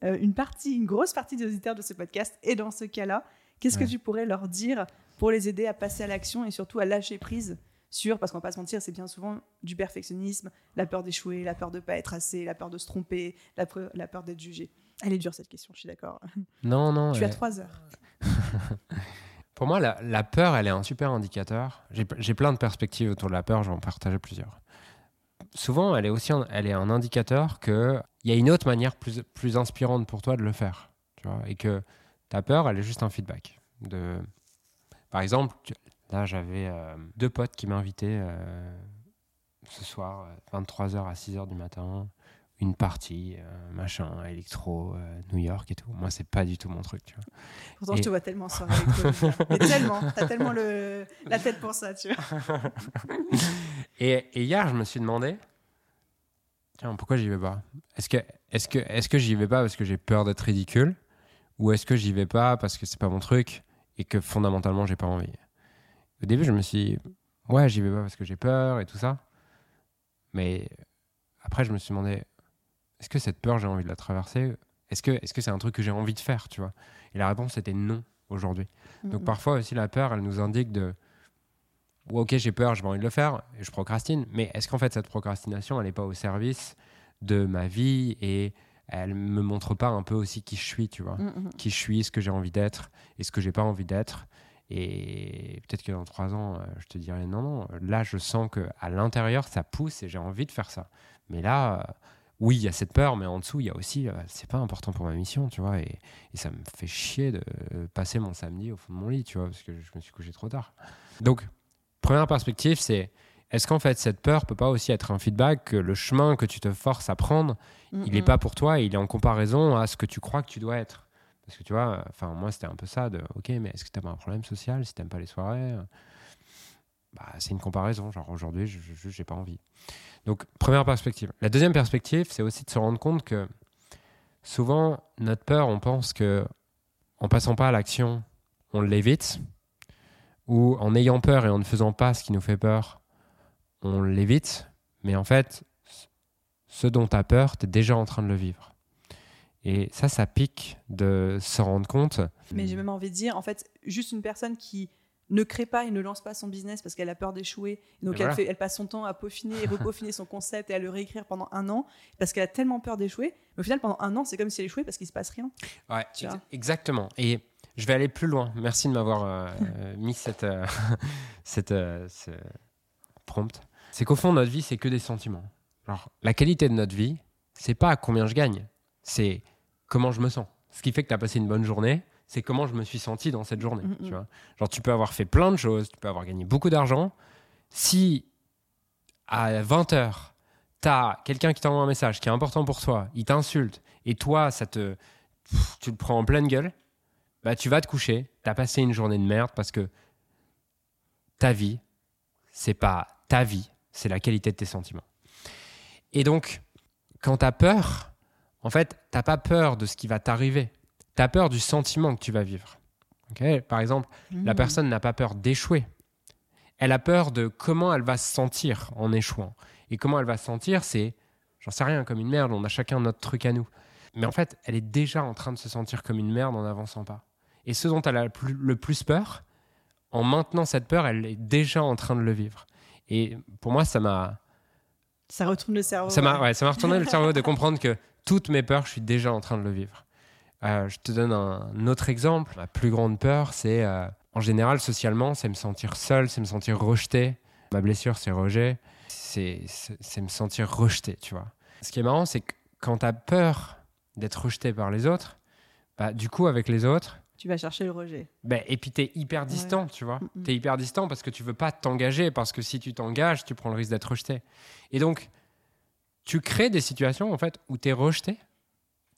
euh, une partie, une grosse partie des auditeurs de ce podcast est dans ce cas-là. Qu'est-ce que tu pourrais leur dire pour les aider à passer à l'action et surtout à lâcher prise sur, parce qu'on va pas se mentir, c'est bien souvent du perfectionnisme, la peur d'échouer, la peur de pas être assez, la peur de se tromper, la, la peur d'être jugé. Elle est dure cette question, je suis d'accord. Non, non. Tu as trois heures. pour moi, la, peur, elle est un super indicateur. J'ai plein de perspectives autour de la peur, je vais en partager plusieurs. Souvent, elle est aussi un, elle est un indicateur qu'il y a une autre manière plus, plus inspirante pour toi de le faire. Tu vois, et que ta peur, elle est juste un feedback. De... Par exemple, là, j'avais euh, deux potes qui m'invitaient euh, ce soir, 23h à 6h du matin, une partie, euh, machin, électro, New York et tout. Moi, c'est pas du tout mon truc, tu vois. Pourtant, je te vois tellement soirée électro. Mais tellement, t'as tellement le, la tête pour ça, tu vois. et, et, hier, je me suis demandé, tiens, pourquoi j'y vais pas? Est-ce que, est-ce que, est-ce que j'y vais pas parce que j'ai peur d'être ridicule? Ou est-ce que j'y vais pas parce que c'est pas mon truc et que fondamentalement j'ai pas envie? Au début, je me suis dit, ouais, j'y vais pas parce que j'ai peur et tout ça. Mais après, je me suis demandé, est-ce que cette peur, j'ai envie de la traverser? Est-ce que c'est -ce c'est un truc que j'ai envie de faire, tu vois? Et la réponse était non aujourd'hui. Donc parfois aussi, la peur, elle nous indique de, ok, j'ai peur, j'ai envie de le faire, et je procrastine. Mais est-ce qu'en fait, cette procrastination, elle n'est pas au service de ma vie et elle me montre pas un peu aussi qui je suis, tu vois, mm, mm, mm. qui je suis, ce que j'ai envie d'être et ce que j'ai pas envie d'être. Et peut-être que dans trois ans, euh, je te dirai non, non. Là, je sens que à l'intérieur, ça pousse et j'ai envie de faire ça. Mais là, euh, oui, il y a cette peur, mais en dessous, il y a aussi, euh, c'est pas important pour ma mission, tu vois. Et, et, ça me fait chier de passer mon samedi au fond de mon lit, tu vois, parce que je me suis couché trop tard. Donc, première perspective, c'est est-ce qu'en fait cette peur peut pas aussi être un feedback que le chemin que tu te forces à prendre, il n'est pas pour toi, il est en comparaison à ce que tu crois que tu dois être? Parce que tu vois, enfin moi c'était un peu ça de ok mais est-ce que tu as un problème social si tu n'aimes pas les soirées bah, c'est une comparaison, genre aujourd'hui je n'ai pas envie. Donc première perspective. La deuxième perspective c'est aussi de se rendre compte que souvent notre peur on pense que en passant pas à l'action on l'évite ou en ayant peur et en ne faisant pas ce qui nous fait peur on l'évite, mais en fait, ce dont tu as peur, tu es déjà en train de le vivre. Et ça, ça pique de se rendre compte. Mais j'ai même envie de dire, en fait, juste une personne qui ne crée pas et ne lance pas son business parce qu'elle a peur d'échouer. Donc elle, fait, elle, passe son temps à peaufiner et repeaufiner son concept et à le réécrire pendant un an parce qu'elle a tellement peur d'échouer. Mais au final, pendant un an, c'est comme si elle échouait parce qu'il se passe rien. Ouais, exactement. Et je vais aller plus loin. Merci de m'avoir euh, mis cette, euh, cette euh, ce prompt c'est qu'au fond, notre vie, c'est que des sentiments. Alors, la qualité de notre vie, c'est pas combien je gagne, c'est comment je me sens. Ce qui fait que tu as passé une bonne journée, c'est comment je me suis senti dans cette journée. Mm, mm. Tu vois Genre, tu peux avoir fait plein de choses, tu peux avoir gagné beaucoup d'argent. Si à 20h, tu as quelqu'un qui t'envoie un message qui est important pour toi, il t'insulte, et toi, ça te, tu le prends en pleine gueule, bah, tu vas te coucher, tu as passé une journée de merde parce que ta vie, c'est pas ta vie, c'est la qualité de tes sentiments. Et donc, quand tu as peur, en fait, tu n'as pas peur de ce qui va t'arriver. Tu as peur du sentiment que tu vas vivre. Par exemple, la mmh. personne n'a pas peur d'échouer. Elle a peur de comment elle va se sentir en échouant. Et comment elle va se sentir, c'est, j'en sais rien, comme une merde, on a chacun notre truc à nous. Mais en fait, elle est déjà en train de se sentir comme une merde en n'avançant pas. Et ce dont elle a le plus peur, en maintenant cette peur, elle est déjà en train de le vivre. Et pour moi, ça m'a Ça retourne le cerveau. Ça m'a ouais. ouais, ça m'a retourné le cerveau de comprendre que toutes mes peurs, je suis déjà en train de le vivre. Euh, je te donne un, autre exemple. Ma plus grande peur, c'est euh, en général, socialement, c'est me sentir seul, c'est me sentir rejeté. Ma blessure, c'est rejet. C'est c'est- c'est me sentir rejeté, tu vois. Ce qui est marrant, c'est que quand tu as peur d'être rejeté par les autres, bah, du coup, avec les autres, Tu vas chercher le rejet. ben, et puis tu es hyper distant, tu vois. Mm, mm. Tu es hyper distant parce que tu veux pas t'engager, parce que si tu t'engages, tu prends le risque d'être rejeté. Et donc, tu crées des situations en fait où tu es rejeté.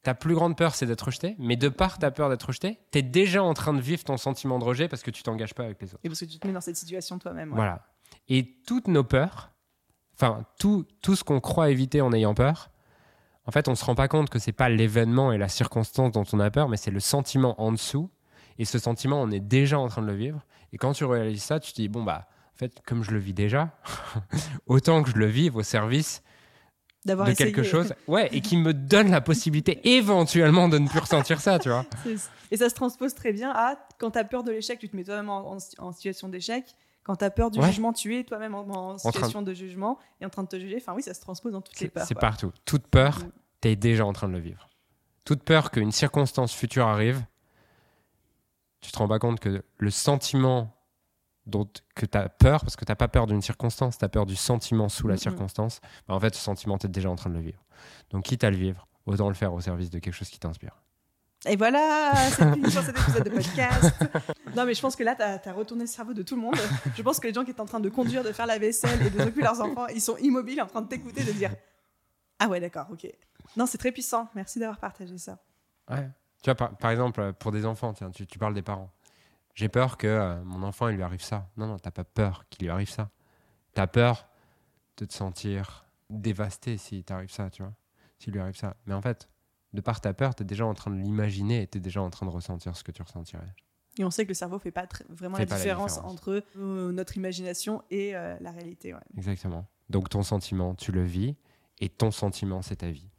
Ta plus grande peur, c'est d'être rejeté, mais de par ta peur d'être rejeté, tu es déjà en train de vivre ton sentiment de rejet parce que tu t'engages pas avec les autres. Et parce que tu te mets dans cette situation toi-même. ouais. Voilà. Et toutes nos peurs, enfin, tout, tout ce qu'on croit éviter en ayant peur, en fait, on se rend pas compte que c'est pas l'événement et la circonstance dont on a peur, mais c'est le sentiment en dessous. Et ce sentiment, on est déjà en train de le vivre. Et quand tu réalises ça, tu te dis, bon, bah, en fait, comme je le vis déjà, autant que je le vive au service D'avoir de essayé. quelque chose, ouais, et qui me donne la possibilité éventuellement de ne plus ressentir ça, tu vois. Et ça se transpose très bien à quand tu as peur de l'échec, tu te mets toi-même en, en- en situation d'échec. Quand tu as peur du Ouais. jugement, tu es toi-même en, en train de- situation de jugement et en train de te juger. Enfin oui, ça se transpose dans toutes les peurs. c'est partout. Toute peur, Mm. tu es déjà en train de le vivre. Toute peur qu'une circonstance future arrive, tu te rends pas compte que le sentiment dont que tu as peur, parce que tu pas peur d'une circonstance, tu as peur du sentiment sous la Mhm. circonstance, bah, en fait, ce sentiment, tu es déjà en train de le vivre. Donc, quitte à le vivre, autant le faire au service de quelque chose qui t'inspire. Et voilà, c'est fini sur cet épisode de podcast. Non, mais je pense que là, tu as, retourné le cerveau de tout le monde. Je pense que les gens qui étaient en train de conduire, de faire la vaisselle et de s'occuper leurs enfants, ils sont immobiles en train de t'écouter, de dire Ah ouais, d'accord, ok. Non, c'est très puissant. Merci d'avoir partagé ça. Ouais. Tu vois, par, par exemple, pour des enfants, tiens, tu, tu parles des parents. J'ai peur que euh, mon enfant, il lui arrive ça. Non, non, t'as pas peur qu'il lui arrive ça. T'as peur de te sentir dévasté si t'arrive ça, tu vois. S'il lui arrive ça. Mais en fait, de par ta peur, t'es déjà en train de l'imaginer et t'es déjà en train de ressentir ce que tu ressentirais. Et on sait que le cerveau fait pas vraiment Fait la pas la différence, différence. entre euh, notre imagination et euh, la réalité. ouais. Exactement. Donc ton sentiment, tu le vis et ton sentiment, c'est ta vie.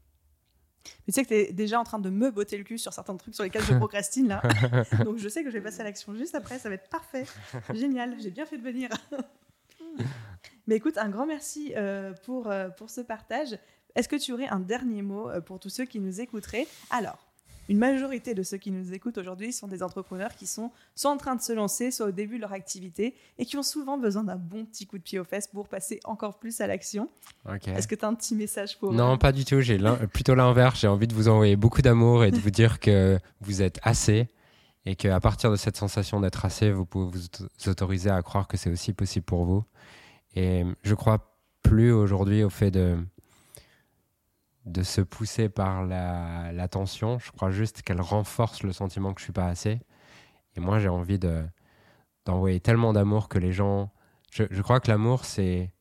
Mais tu sais que tu es déjà en train de me botter le cul sur certains trucs sur lesquels je procrastine là. Donc je sais que je vais passer à l'action juste après, ça va être parfait. Génial, j'ai bien fait de venir. Mais écoute, un grand merci euh, pour, euh, pour ce partage. Est-ce que tu aurais un dernier mot euh, pour tous ceux qui nous écouteraient? Alors, une majorité de ceux qui nous écoutent aujourd'hui sont des entrepreneurs qui sont soit en train de se lancer, soit au début de leur activité et qui ont souvent besoin d'un bon petit coup de pied aux fesses pour passer encore plus à l'action. Est-ce que tu as un petit message pour Non, pas du tout. J'ai plutôt l'inverse. J'ai envie de vous envoyer beaucoup d'amour et de vous dire que vous êtes assez et qu'à partir de cette sensation d'être assez, vous pouvez vous autoriser à croire que c'est aussi possible pour vous. Et je crois plus aujourd'hui au fait de de se pousser par la, la tension. Je crois juste qu'elle renforce le sentiment que je suis pas assez. Et moi, j'ai envie de d'envoyer tellement d'amour que les gens. Je, je crois que l'amour, c'est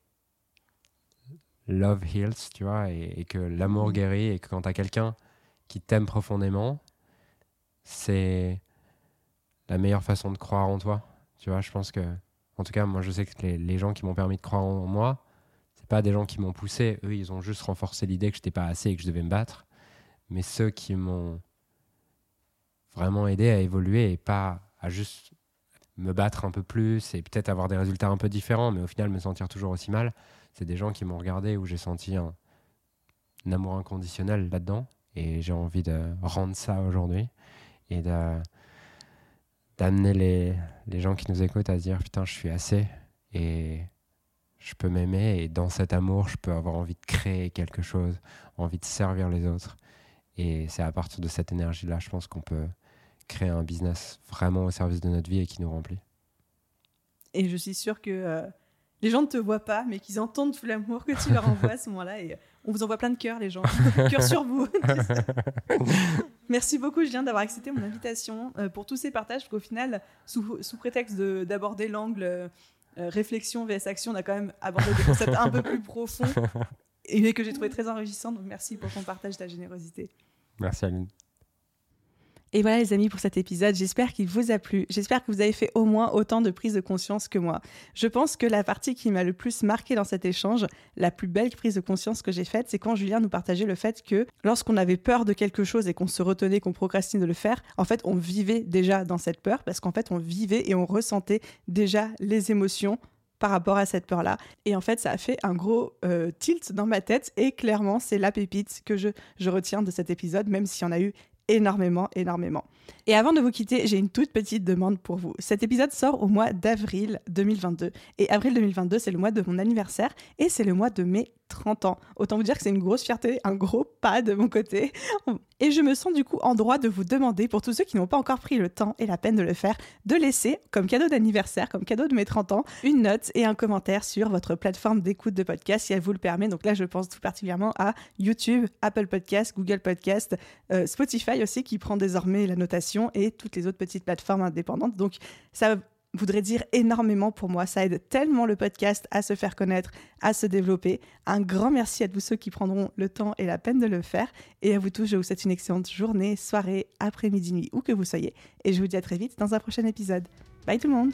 love heals, tu vois, et, et que l'amour Mhm. guérit, et que quand tu as quelqu'un qui t'aime profondément, c'est la meilleure façon de croire en toi. Tu vois, je pense que, en tout cas, moi, je sais que les, les gens qui m'ont permis de croire en moi, pas des gens qui m'ont poussé. Eux, ils ont juste renforcé l'idée que je n'étais pas assez et que je devais me battre. Mais ceux qui m'ont vraiment aidé à évoluer et pas à juste me battre un peu plus et peut-être avoir des résultats un peu différents, mais au final me sentir toujours aussi mal, c'est des gens qui m'ont regardé où j'ai senti un, amour inconditionnel là-dedans. Et j'ai envie de rendre ça aujourd'hui et d'amener les, les gens qui nous écoutent à se dire putain, je suis assez et je peux m'aimer. Et dans cet amour, je peux avoir envie de créer quelque chose, envie de servir les autres. Et c'est à partir de cette énergie-là, je pense qu'on peut créer un business vraiment au service de notre vie et qui nous remplit. Et je suis sûre que euh, les gens ne te voient pas, mais qu'ils entendent tout l'amour que tu leur envoies à ce moment-là. Et euh, on vous envoie plein de cœurs, les gens. Cœur sur vous. Merci beaucoup, Julien, d'avoir accepté mon invitation euh, pour tous ces partages. Parce qu'au final, sous, sous prétexte de- d'aborder l'angle euh, réflexion vs action, on a quand même abordé des concepts un peu plus profonds et que j'ai trouvé très enrichissants. Donc merci pour ton partage, ta générosité. Merci Aline. Et voilà les amis pour cet épisode, j'espère qu'il vous a plu, j'espère que vous avez fait au moins autant de prise de conscience que moi. Je pense que la partie qui m'a le plus marqué dans cet échange, la plus belle prise de conscience que j'ai faite, c'est quand Julien nous partageait le fait que lorsqu'on avait peur de quelque chose et qu'on se retenait, qu'on procrastine de le faire, en fait on vivait déjà dans cette peur parce qu'en fait on vivait et on ressentait déjà les émotions par rapport à cette peur-là. Et en fait, ça a fait un gros euh, tilt dans ma tête. Et clairement, c'est la pépite que je, je retiens de cet épisode, même s'il y en a eu énormément, énormément. Et avant de vous quitter, j'ai une toute petite demande pour vous. Cet épisode sort au mois d'avril 2022. Et avril 2022, c'est le mois de mon anniversaire et c'est le mois de mes 30 ans. Autant vous dire que c'est une grosse fierté, un gros pas de mon côté. Et je me sens du coup en droit de vous demander, pour tous ceux qui n'ont pas encore pris le temps et la peine de le faire, de laisser, comme cadeau d'anniversaire, comme cadeau de mes 30 ans, une note et un commentaire sur votre plateforme d'écoute de podcast si elle vous le permet. Donc là, je pense tout particulièrement à YouTube, Apple Podcast, Google Podcast, euh, Spotify aussi qui prend désormais la notation et toutes les autres petites plateformes indépendantes. Donc ça voudrait dire énormément pour moi. Ça aide tellement le podcast à se faire connaître, à se développer. Un grand merci à tous ceux qui prendront le temps et la peine de le faire. Et à vous tous, je vous souhaite une excellente journée, soirée, après-midi, nuit, où que vous soyez. Et je vous dis à très vite dans un prochain épisode. Bye tout le monde